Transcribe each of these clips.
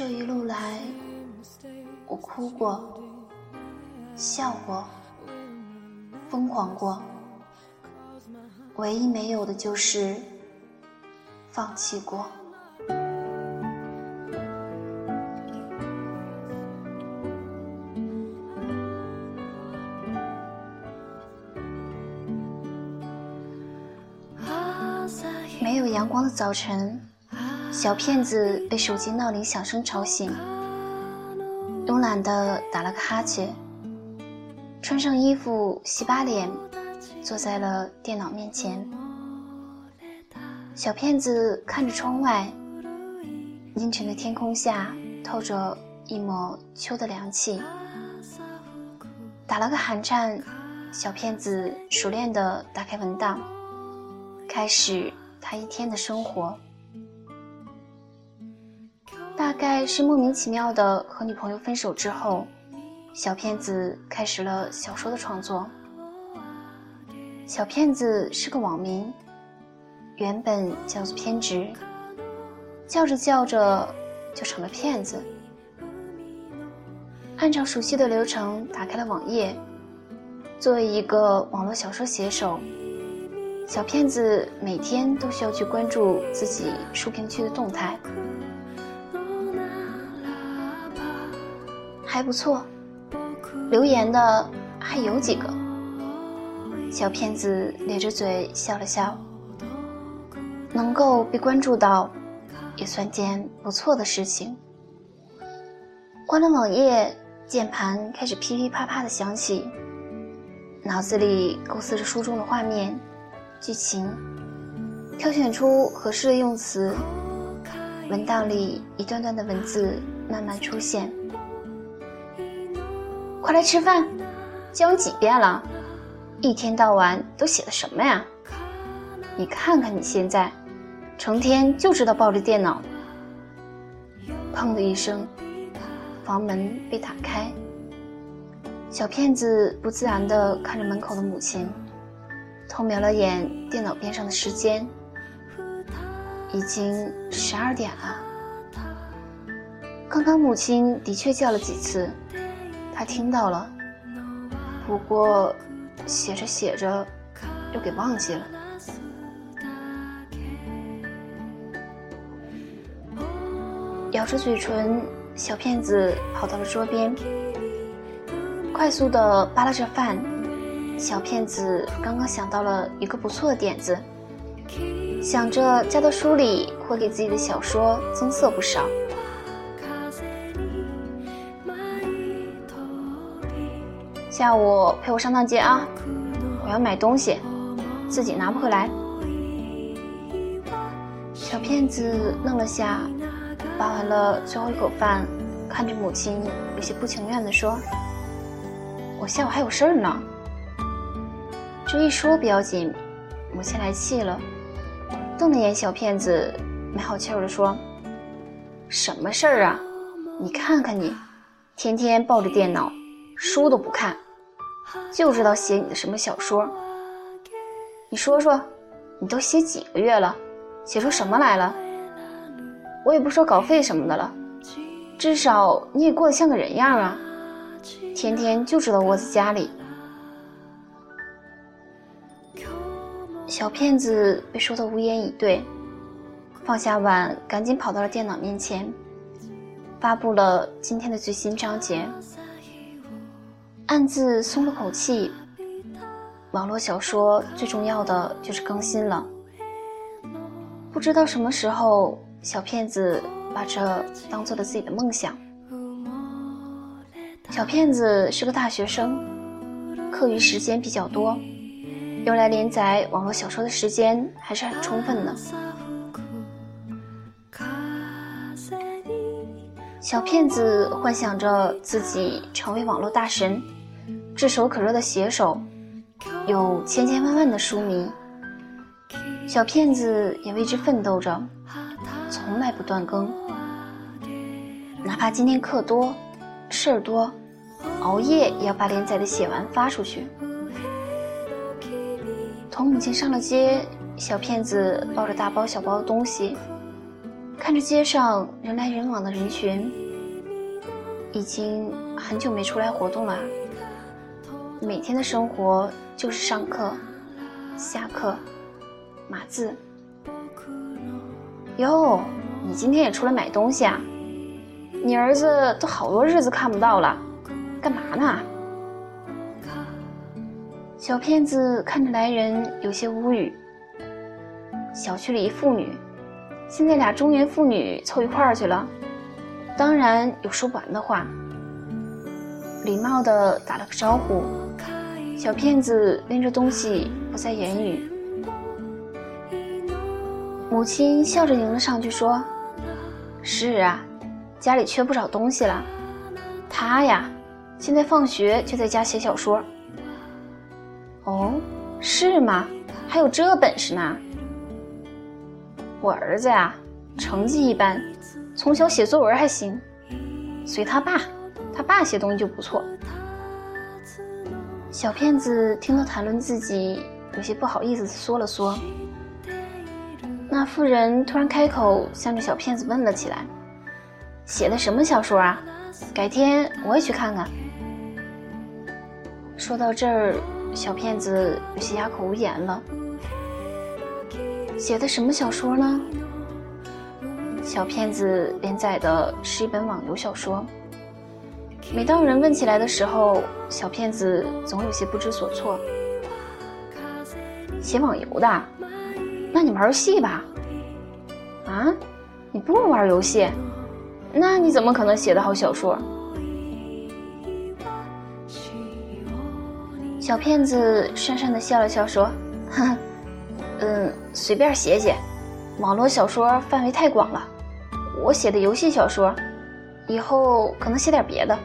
这一路来，我哭过，笑过，疯狂过，唯一没有的就是放弃过。没有阳光的早晨。小骗子被手机闹铃响声吵醒，慵懒的打了个哈欠，穿上衣服，洗把脸，坐在了电脑面前。小骗子看着窗外，阴沉的天空下透着一抹秋的凉气。打了个寒颤，小骗子熟练的打开文档，开始他一天的生活。大概是莫名其妙的和女朋友分手之后，小骗子开始了小说的创作。小骗子是个网名，原本叫做偏执，叫着叫着就成了骗子。按照熟悉的流程打开了网页。作为一个网络小说写手，小骗子每天都需要去关注自己书评区的动态。还不错，留言的还有几个。小骗子咧着嘴笑了笑，能够被关注到，也算件不错的事情。关了网页，键盘开始噼噼啪啪的响起，脑子里构思着书中的画面、剧情，挑选出合适的用词，文档里一段段的文字慢慢出现。快来吃饭！教你几遍了，一天到晚都写的什么呀？你看看你现在，成天就知道抱着电脑。砰的一声，房门被打开。小骗子不自然地看着门口的母亲，偷瞄了眼电脑边上的时间，已经十二点了。刚刚母亲的确叫了几次。他听到了，不过写着写着又给忘记了。咬着嘴唇，小骗子跑到了桌边，快速的扒拉着饭。小骗子刚刚想到了一个不错的点子，想着加到书里会给自己的小说增色不少。下午陪我上趟街啊！我要买东西，自己拿不回来。小骗子愣了下，扒完了最后一口饭，看着母亲，有些不情愿地说：“我下午还有事儿呢。”这一说不要紧，母亲来气了，瞪了眼小骗子，没好气儿地说：“什么事儿啊？你看看你，天天抱着电脑，书都不看。”就知道写你的什么小说？你说说，你都写几个月了，写出什么来了？我也不说稿费什么的了，至少你也过得像个人样啊！天天就知道窝在家里。小骗子被说的无言以对，放下碗，赶紧跑到了电脑面前，发布了今天的最新章节。暗自松了口气，网络小说最重要的就是更新了。不知道什么时候，小骗子把这当做了自己的梦想。小骗子是个大学生，课余时间比较多，用来连载网络小说的时间还是很充分的。小骗子幻想着自己成为网络大神。炙手可热的写手，有千千万万的书迷。小骗子也为之奋斗着，从来不断更。哪怕今天课多，事儿多，熬夜也要把连载的写完发出去。同母亲上了街，小骗子抱着大包小包的东西，看着街上人来人往的人群，已经很久没出来活动了。每天的生活就是上课、下课、码字。哟，你今天也出来买东西啊？你儿子都好多日子看不到了，干嘛呢？小骗子看着来人有些无语。小区里一妇女，现在俩中年妇女凑一块儿去了，当然有说不完的话。礼貌的打了个招呼，小骗子拎着东西不再言语。母亲笑着迎了上去说：“是啊，家里缺不少东西了。他呀，现在放学就在家写小说。哦，是吗？还有这本事呢？”我儿子呀，成绩一般，从小写作文还行，随他爸，他爸写东西就不错。小骗子听到谈论自己，有些不好意思的缩了缩。那妇人突然开口，向着小骗子问了起来：“写的什么小说啊？改天我也去看看。”说到这儿，小骗子有些哑口无言了。写的什么小说呢？小骗子连载的是一本网游小说。每当有人问起来的时候，小骗子总有些不知所措。写网游的？那你玩游戏吧？啊？你不玩游戏？那你怎么可能写得好小说？小骗子讪讪的笑了笑，说：“哼。”嗯，随便写写，网络小说范围太广了。我写的游戏小说，以后可能写点别的。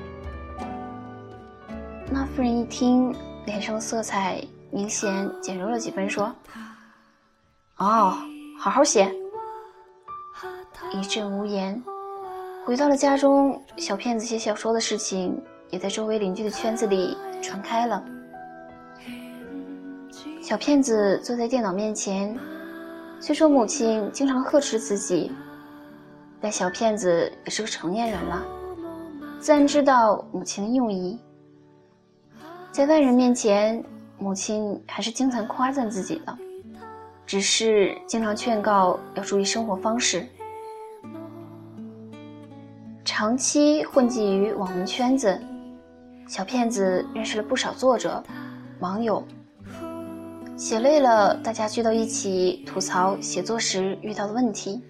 那妇人一听，脸上色彩明显减弱了几分，说：“哦，好好写。”一阵无言。回到了家中，小骗子写小说的事情也在周围邻居的圈子里传开了。小骗子坐在电脑面前，虽说母亲经常呵斥自己，但小骗子也是个成年人了，自然知道母亲的用意。在外人面前，母亲还是经常夸赞自己的，只是经常劝告要注意生活方式。长期混迹于网文圈子，小骗子认识了不少作者、网友。写累了，大家聚到一起吐槽写作时遇到的问题，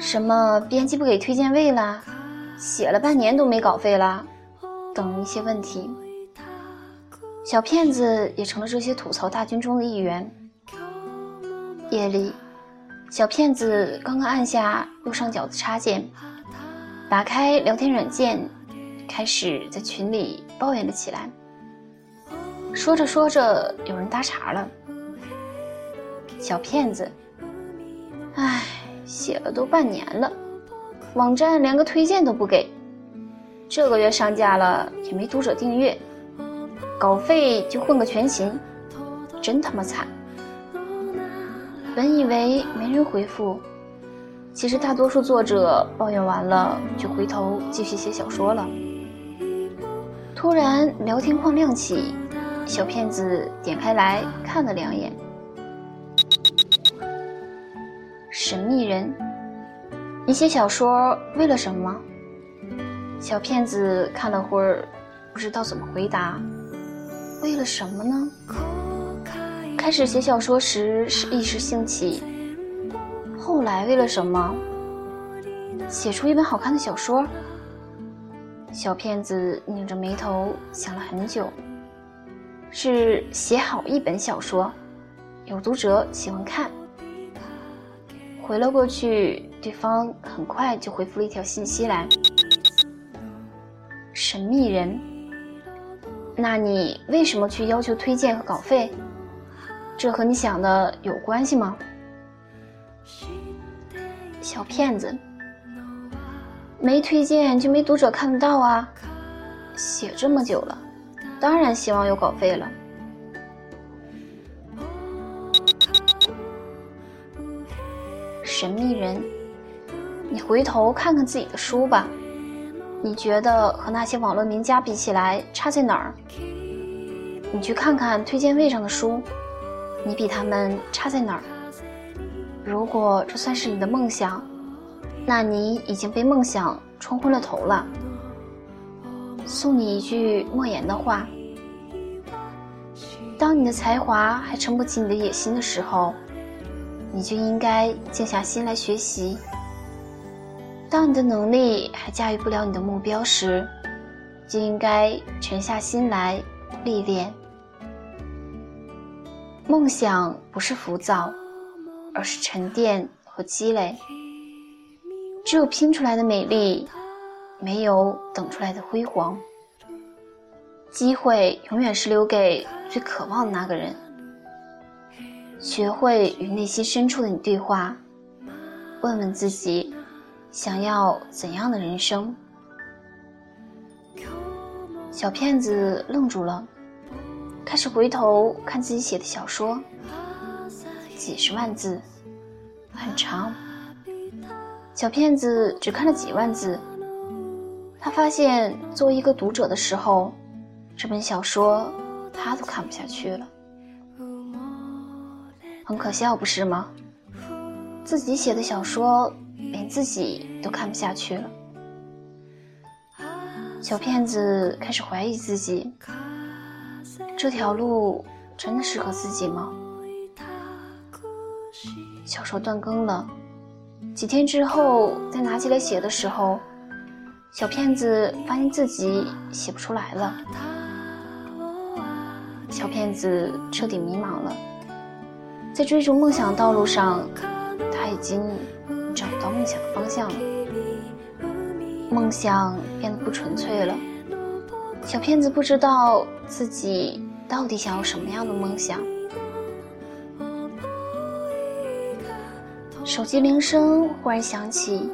什么编辑不给推荐位啦，写了半年都没稿费啦，等一些问题。小骗子也成了这些吐槽大军中的一员。夜里，小骗子刚刚按下右上角的插件，打开聊天软件，开始在群里抱怨了起来。说着说着，有人搭茬了。小骗子，唉，写了都半年了，网站连个推荐都不给，这个月上架了也没读者订阅，稿费就混个全勤，真他妈惨！本以为没人回复，其实大多数作者抱怨完了就回头继续写小说了。突然，聊天框亮起。小骗子点开来看了两眼，神秘人，你写小说为了什么？小骗子看了会儿，不知道怎么回答。为了什么呢？开始写小说时是一时兴起，后来为了什么？写出一本好看的小说。小骗子拧着眉头想了很久。是写好一本小说，有读者喜欢看。回了过去，对方很快就回复了一条信息来：“神秘人，那你为什么去要求推荐和稿费？这和你想的有关系吗？”小骗子，没推荐就没读者看得到啊！写这么久了。当然希望有稿费了。神秘人，你回头看看自己的书吧，你觉得和那些网络名家比起来差在哪儿？你去看看推荐位上的书，你比他们差在哪儿？如果这算是你的梦想，那你已经被梦想冲昏了头了。送你一句莫言的话：当你的才华还撑不起你的野心的时候，你就应该静下心来学习；当你的能力还驾驭不了你的目标时，就应该沉下心来历练。梦想不是浮躁，而是沉淀和积累。只有拼出来的美丽。没有等出来的辉煌，机会永远是留给最渴望的那个人。学会与内心深处的你对话，问问自己，想要怎样的人生？小骗子愣住了，开始回头看自己写的小说，几十万字，很长。小骗子只看了几万字。他发现，作为一个读者的时候，这本小说他都看不下去了，很可笑，不是吗？自己写的小说，连自己都看不下去了。小骗子开始怀疑自己，这条路真的适合自己吗？小说断更了，几天之后再拿起来写的时候。小骗子发现自己写不出来了，小骗子彻底迷茫了。在追逐梦想的道路上，他已经找不到梦想的方向了，梦想变得不纯粹了。小骗子不知道自己到底想要什么样的梦想。手机铃声忽然响起。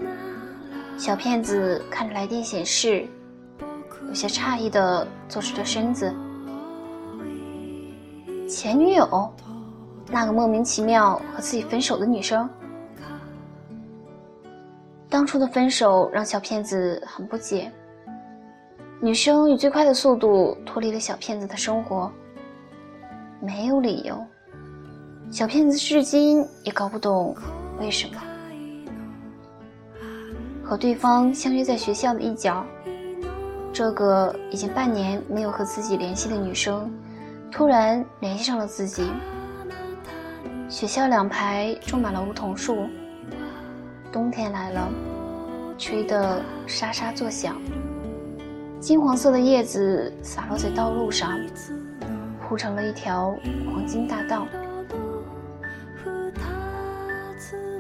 小骗子看着来电显示，有些诧异的坐直了身子。前女友，那个莫名其妙和自己分手的女生。当初的分手让小骗子很不解。女生以最快的速度脱离了小骗子的生活，没有理由。小骗子至今也搞不懂为什么。和对方相约在学校的一角，这个已经半年没有和自己联系的女生，突然联系上了自己。学校两排种满了梧桐树，冬天来了，吹得沙沙作响。金黄色的叶子洒落在道路上，铺成了一条黄金大道。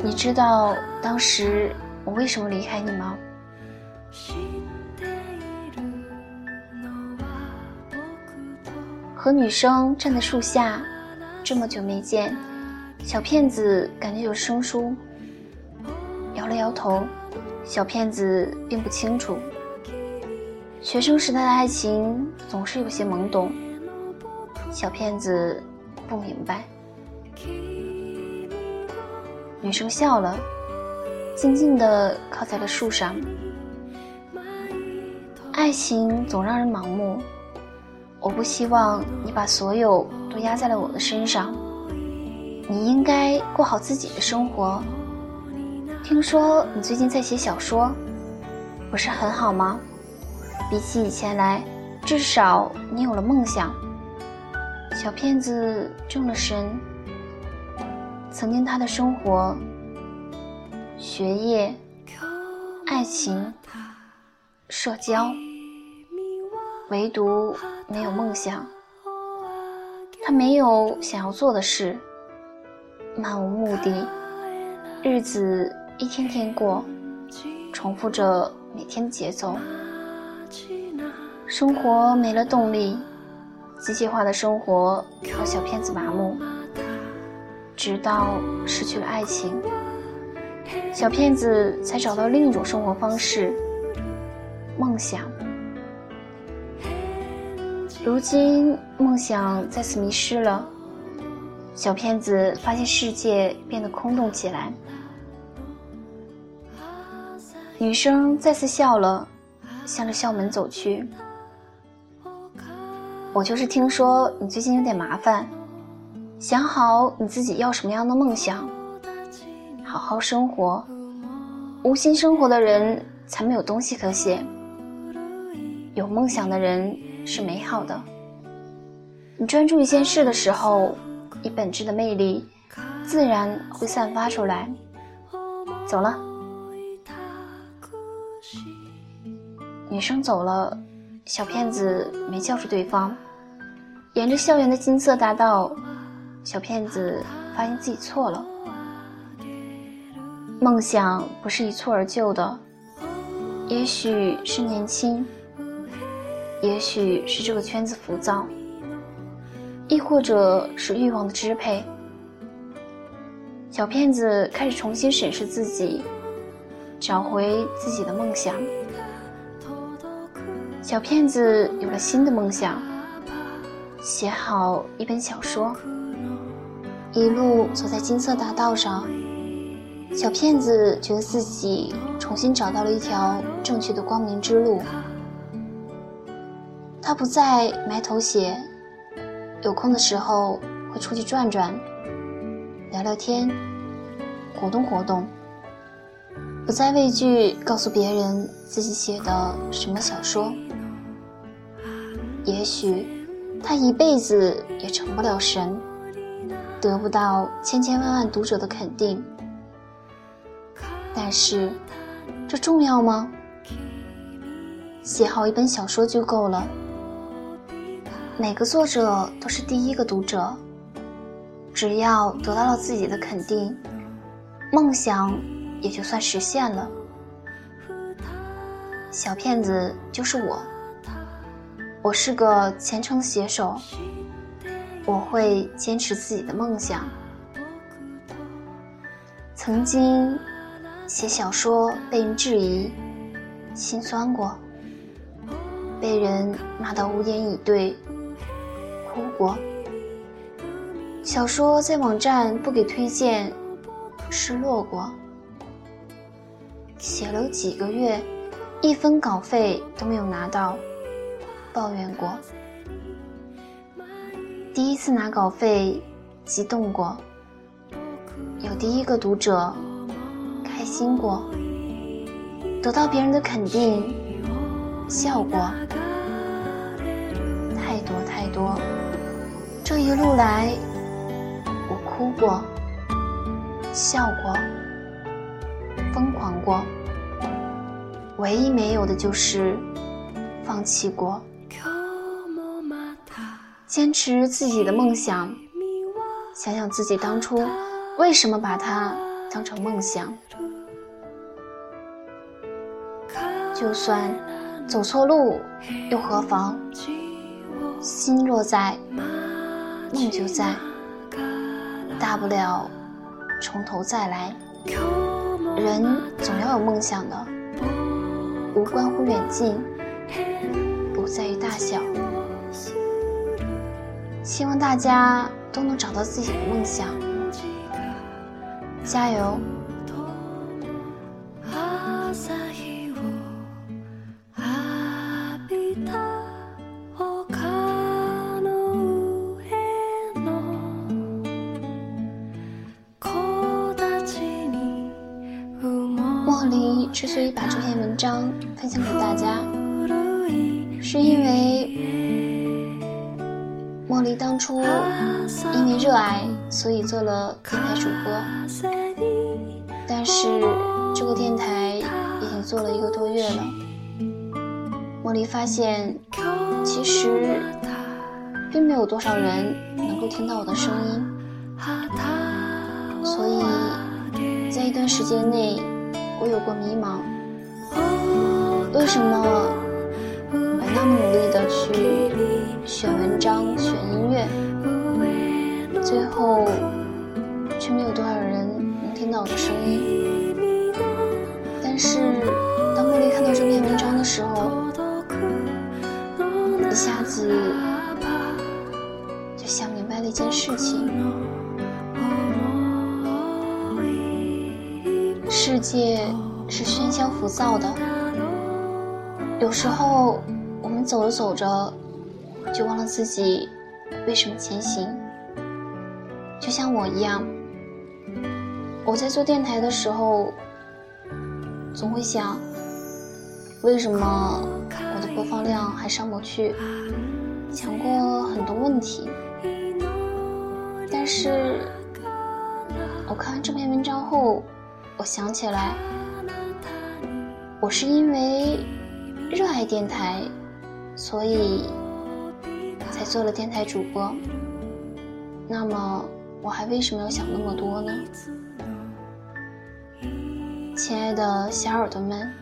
你知道当时？我为什么离开你吗？和女生站在树下，这么久没见，小骗子感觉有生疏，摇了摇头。小骗子并不清楚，学生时代的爱情总是有些懵懂。小骗子不明白。女生笑了。静静地靠在了树上。爱情总让人盲目，我不希望你把所有都压在了我的身上。你应该过好自己的生活。听说你最近在写小说，不是很好吗？比起以前来，至少你有了梦想。小骗子中了神。曾经他的生活。学业、爱情、社交，唯独没有梦想。他没有想要做的事，漫无目的，日子一天天过，重复着每天的节奏。生活没了动力，机械化的生活让小骗子麻木，直到失去了爱情。小骗子才找到另一种生活方式——梦想。如今，梦想再次迷失了。小骗子发现世界变得空洞起来。女生再次笑了，向着校门走去。我就是听说你最近有点麻烦，想好你自己要什么样的梦想，好好生活。无心生活的人才没有东西可写，有梦想的人是美好的。你专注一件事的时候，你本质的魅力自然会散发出来。走了，女生走了，小骗子没叫住对方。沿着校园的金色大道，小骗子发现自己错了。梦想不是一蹴而就的，也许是年轻，也许是这个圈子浮躁，亦或者是欲望的支配。小骗子开始重新审视自己，找回自己的梦想。小骗子有了新的梦想，写好一本小说。一路走在金色大道上。小骗子觉得自己重新找到了一条正确的光明之路。他不再埋头写，有空的时候会出去转转，聊聊天，活动活动。不再畏惧告诉别人自己写的什么小说。也许他一辈子也成不了神，得不到千千万万读者的肯定。但是，这重要吗？写好一本小说就够了。每个作者都是第一个读者，只要得到了自己的肯定，梦想也就算实现了。小骗子就是我，我是个虔诚的写手，我会坚持自己的梦想。曾经。写小说被人质疑，心酸过；被人骂到无言以对，哭过。小说在网站不给推荐，失落过。写了几个月，一分稿费都没有拿到，抱怨过。第一次拿稿费，激动过。有第一个读者。开心过，得到别人的肯定，笑过，太多太多。这一路来，我哭过，笑过，疯狂过，唯一没有的就是放弃过。坚持自己的梦想，想想自己当初为什么把它当成梦想。就算走错路，又何妨？心若在，梦就在。大不了从头再来。人总要有梦想的，无关乎远近，不在于大小。希望大家都能找到自己的梦想，加油！之所以把这篇文章分享给大家，是因为茉莉当初因为热爱，所以做了电台主播。但是这个电台已经做了一个多月了，茉莉发现，其实并没有多少人能够听到我的声音，所以在一段时间内。我有过迷茫，为什么我那么努力的去选文章、选音乐，最后却没有多少人能听到我的声音？但是当茉莉看到这篇文章的时候，一下子就想明白了一件事情。世界是喧嚣浮躁的，有时候我们走着走着，就忘了自己为什么前行。就像我一样，我在做电台的时候，总会想，为什么我的播放量还上不去？想过很多问题，但是我看完这篇文章后，我想起来，我是因为热爱电台，所以才做了电台主播。那么，我还为什么要想那么多呢？亲爱的小耳朵们，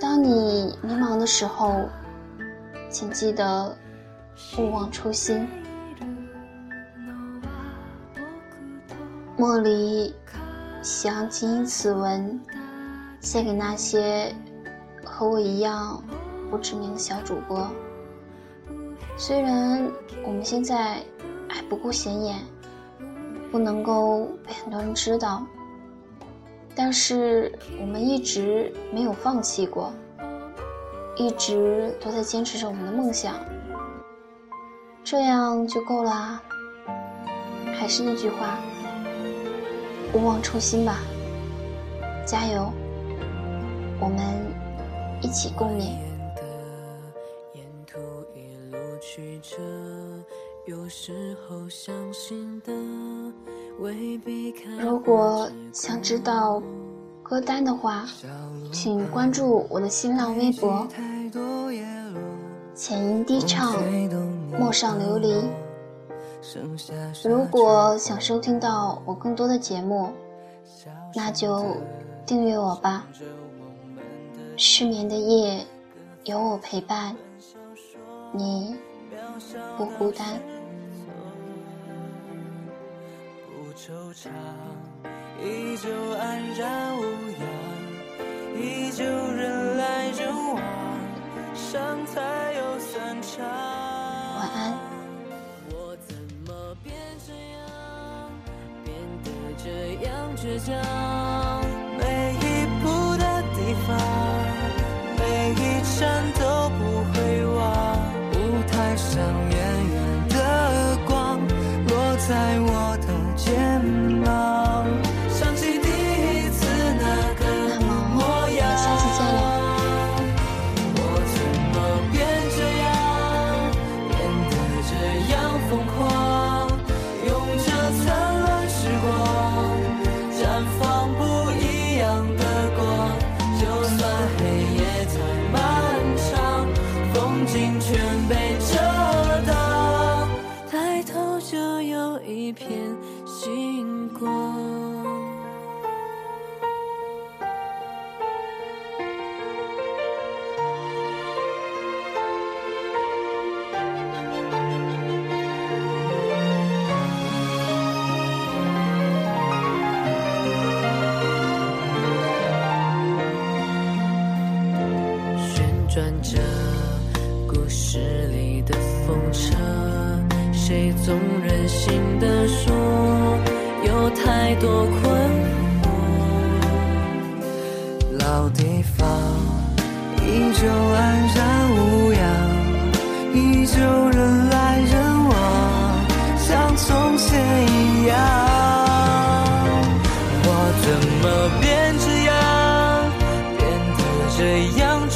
当你迷茫的时候。请记得勿忘初心。茉莉想谨以此文献给那些和我一样不知名的小主播。虽然我们现在还不够显眼，不能够被很多人知道，但是我们一直没有放弃过。一直都在坚持着我们的梦想，这样就够了。还是那句话，勿忘初心吧，加油，我们一起共勉。如果想知道。歌单的话，请关注我的新浪微博“浅吟低唱，陌上琉璃”。如果想收听到我更多的节目，那就订阅我吧。失眠的夜，有我陪伴，你不孤单。惆怅依旧安。然无恙，依旧人来人往，伤才有散场。晚安。我怎么变这样，变得这样倔强？每一步的地方，每一站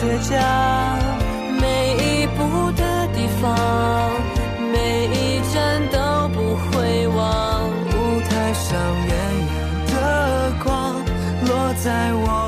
的家，每一步的地方，每一站都不会忘。舞台上远远的光，落在我